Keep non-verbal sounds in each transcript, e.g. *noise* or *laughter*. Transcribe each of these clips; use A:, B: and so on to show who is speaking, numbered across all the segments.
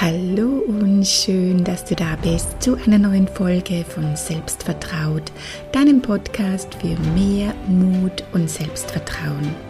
A: Hallo und schön, dass du da bist zu einer neuen Folge von Selbstvertraut, deinem Podcast für mehr Mut und Selbstvertrauen.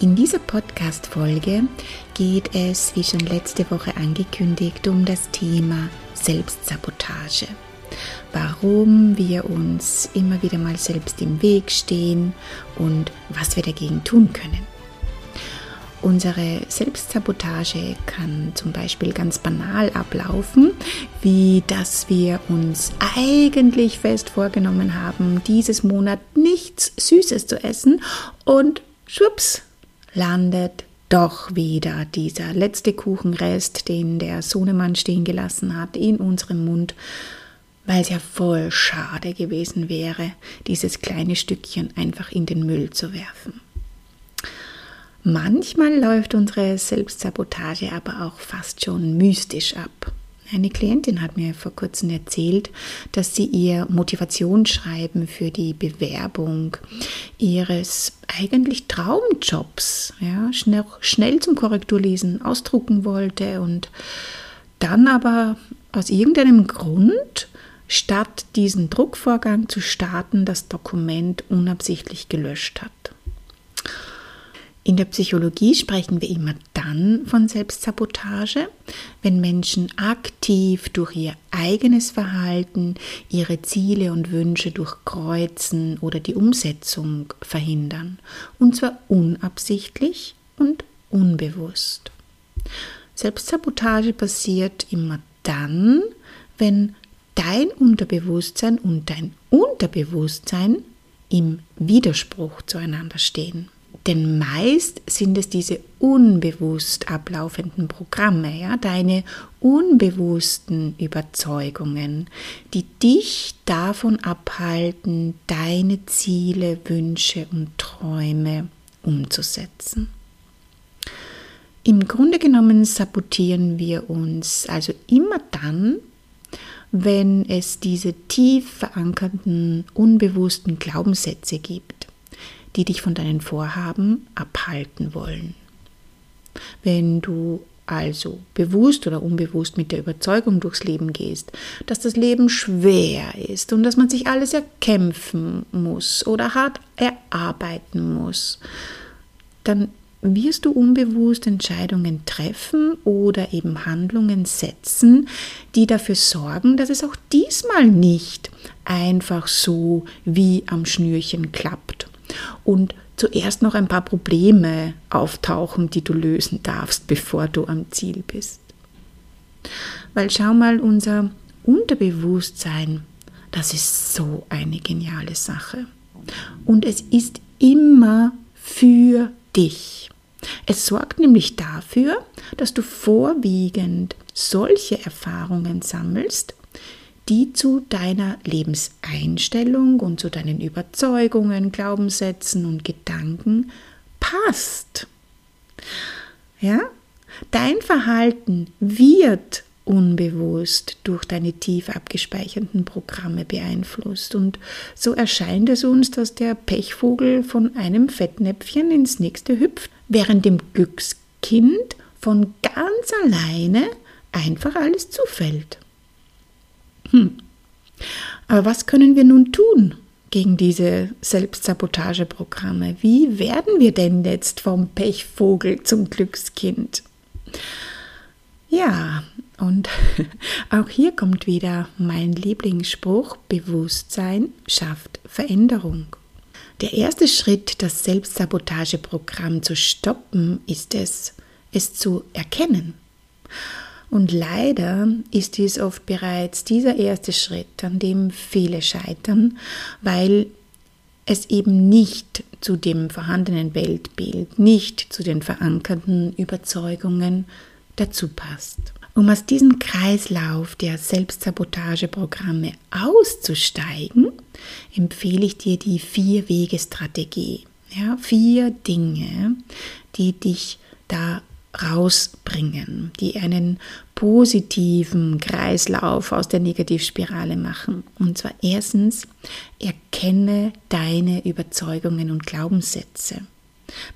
A: In dieser Podcast-Folge geht es, wie schon letzte Woche angekündigt, um das Thema Selbstsabotage. Warum wir uns immer wieder mal selbst im Weg stehen und was wir dagegen tun können. Unsere Selbstsabotage kann zum Beispiel ganz banal ablaufen, wie dass wir uns eigentlich fest vorgenommen haben, dieses Monat nichts Süßes zu essen und schwupps, landet doch wieder dieser letzte Kuchenrest, den der Sohnemann stehen gelassen hat, in unserem Mund, weil es ja voll schade gewesen wäre, dieses kleine Stückchen einfach in den Müll zu werfen. Manchmal läuft unsere Selbstsabotage aber auch fast schon mystisch ab. Eine Klientin hat mir vor kurzem erzählt, dass sie ihr Motivationsschreiben für die Bewerbung ihres eigentlich Traumjobs ja, schnell, schnell zum Korrekturlesen ausdrucken wollte und dann aber aus irgendeinem Grund, statt diesen Druckvorgang zu starten, das Dokument unabsichtlich gelöscht hat. In der Psychologie sprechen wir immer dann von Selbstsabotage, wenn Menschen aktiv durch ihr eigenes Verhalten ihre Ziele und Wünsche durchkreuzen oder die Umsetzung verhindern, und zwar unabsichtlich und unbewusst. Selbstsabotage passiert immer dann, wenn dein Unterbewusstsein und dein Unterbewusstsein im Widerspruch zueinander stehen. Denn meist sind es diese unbewusst ablaufenden Programme, ja, deine unbewussten Überzeugungen, die dich davon abhalten, deine Ziele, Wünsche und Träume umzusetzen. Im Grunde genommen sabotieren wir uns also immer dann, wenn es diese tief verankerten, unbewussten Glaubenssätze gibt die dich von deinen Vorhaben abhalten wollen. Wenn du also bewusst oder unbewusst mit der Überzeugung durchs Leben gehst, dass das Leben schwer ist und dass man sich alles erkämpfen muss oder hart erarbeiten muss, dann wirst du unbewusst Entscheidungen treffen oder eben Handlungen setzen, die dafür sorgen, dass es auch diesmal nicht einfach so wie am Schnürchen klappt und zuerst noch ein paar Probleme auftauchen, die du lösen darfst, bevor du am Ziel bist. Weil schau mal, unser Unterbewusstsein, das ist so eine geniale Sache. Und es ist immer für dich. Es sorgt nämlich dafür, dass du vorwiegend solche Erfahrungen sammelst, die zu deiner Lebenseinstellung und zu deinen Überzeugungen, Glaubenssätzen und Gedanken passt. Ja? Dein Verhalten wird unbewusst durch deine tief abgespeicherten Programme beeinflusst. Und so erscheint es uns, dass der Pechvogel von einem Fettnäpfchen ins nächste hüpft, während dem Glückskind von ganz alleine einfach alles zufällt. Hm. Aber was können wir nun tun gegen diese Selbstsabotageprogramme? Wie werden wir denn jetzt vom Pechvogel zum Glückskind? Ja, und *laughs* auch hier kommt wieder mein Lieblingsspruch, Bewusstsein schafft Veränderung. Der erste Schritt, das Selbstsabotageprogramm zu stoppen, ist es, es zu erkennen. Und leider ist dies oft bereits dieser erste Schritt, an dem viele scheitern, weil es eben nicht zu dem vorhandenen Weltbild, nicht zu den verankerten Überzeugungen dazu passt. Um aus diesem Kreislauf der Selbstsabotageprogramme auszusteigen, empfehle ich dir die Vier-Wege-Strategie. Ja, vier Dinge, die dich da rausbringen, die einen positiven Kreislauf aus der Negativspirale machen. Und zwar erstens, erkenne deine Überzeugungen und Glaubenssätze.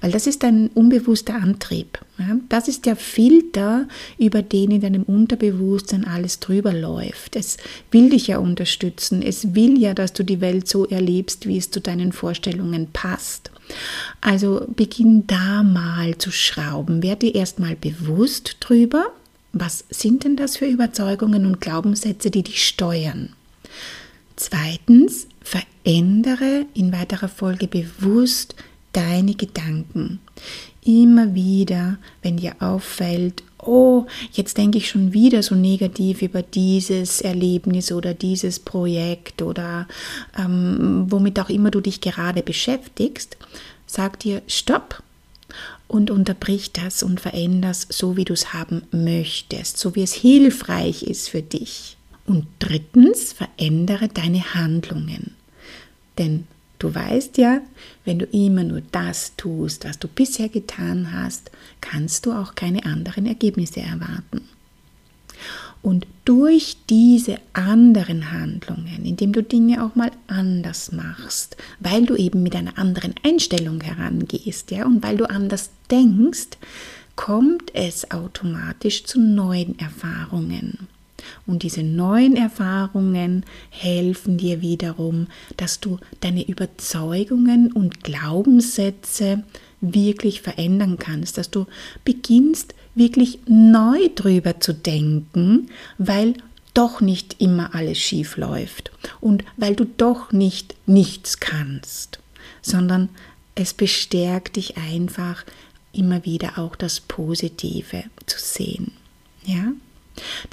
A: Weil das ist ein unbewusster Antrieb. Ja? Das ist der Filter, über den in deinem Unterbewusstsein alles drüber läuft. Es will dich ja unterstützen. Es will ja, dass du die Welt so erlebst, wie es zu deinen Vorstellungen passt. Also beginn da mal zu schrauben. Werde dir erstmal bewusst drüber, was sind denn das für Überzeugungen und Glaubenssätze, die dich steuern. Zweitens, verändere in weiterer Folge bewusst deine Gedanken. Immer wieder, wenn dir auffällt, oh, jetzt denke ich schon wieder so negativ über dieses Erlebnis oder dieses Projekt oder ähm, womit auch immer du dich gerade beschäftigst, sag dir Stopp und unterbrich das und veränderst so, wie du es haben möchtest, so wie es hilfreich ist für dich. Und drittens, verändere deine Handlungen. Denn Du weißt ja, wenn du immer nur das tust, was du bisher getan hast, kannst du auch keine anderen Ergebnisse erwarten. Und durch diese anderen Handlungen, indem du Dinge auch mal anders machst, weil du eben mit einer anderen Einstellung herangehst, ja, und weil du anders denkst, kommt es automatisch zu neuen Erfahrungen. Und diese neuen Erfahrungen helfen dir wiederum, dass du deine Überzeugungen und Glaubenssätze wirklich verändern kannst, dass du beginnst wirklich neu drüber zu denken, weil doch nicht immer alles schief läuft und weil du doch nicht nichts kannst, sondern es bestärkt dich einfach immer wieder auch das Positive zu sehen. Ja?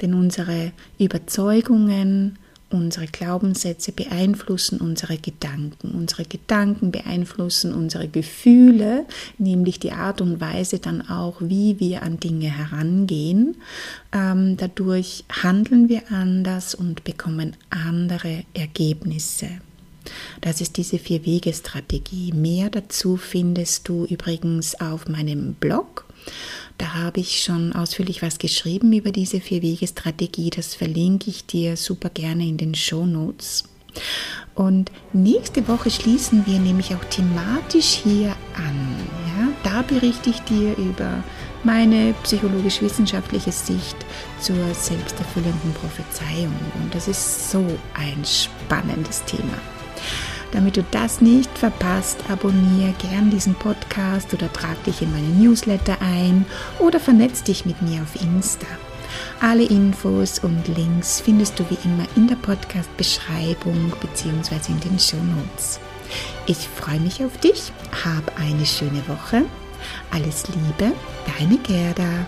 A: Denn unsere Überzeugungen, unsere Glaubenssätze beeinflussen unsere Gedanken. Unsere Gedanken beeinflussen unsere Gefühle, nämlich die Art und Weise dann auch, wie wir an Dinge herangehen. Ähm, dadurch handeln wir anders und bekommen andere Ergebnisse. Das ist diese Vier-Wege-Strategie. Mehr dazu findest du übrigens auf meinem Blog da habe ich schon ausführlich was geschrieben über diese Vier-Wege-Strategie. Das verlinke ich dir super gerne in den Show Notes. Und nächste Woche schließen wir nämlich auch thematisch hier an. Ja? Da berichte ich dir über meine psychologisch-wissenschaftliche Sicht zur selbsterfüllenden Prophezeiung. Und das ist so ein spannendes Thema. Damit du das nicht verpasst, abonniere gern diesen Podcast oder trag dich in meine Newsletter ein oder vernetz dich mit mir auf Insta. Alle Infos und Links findest du wie immer in der Podcast-Beschreibung bzw. in den Show Notes. Ich freue mich auf dich, hab eine schöne Woche. Alles Liebe, deine Gerda.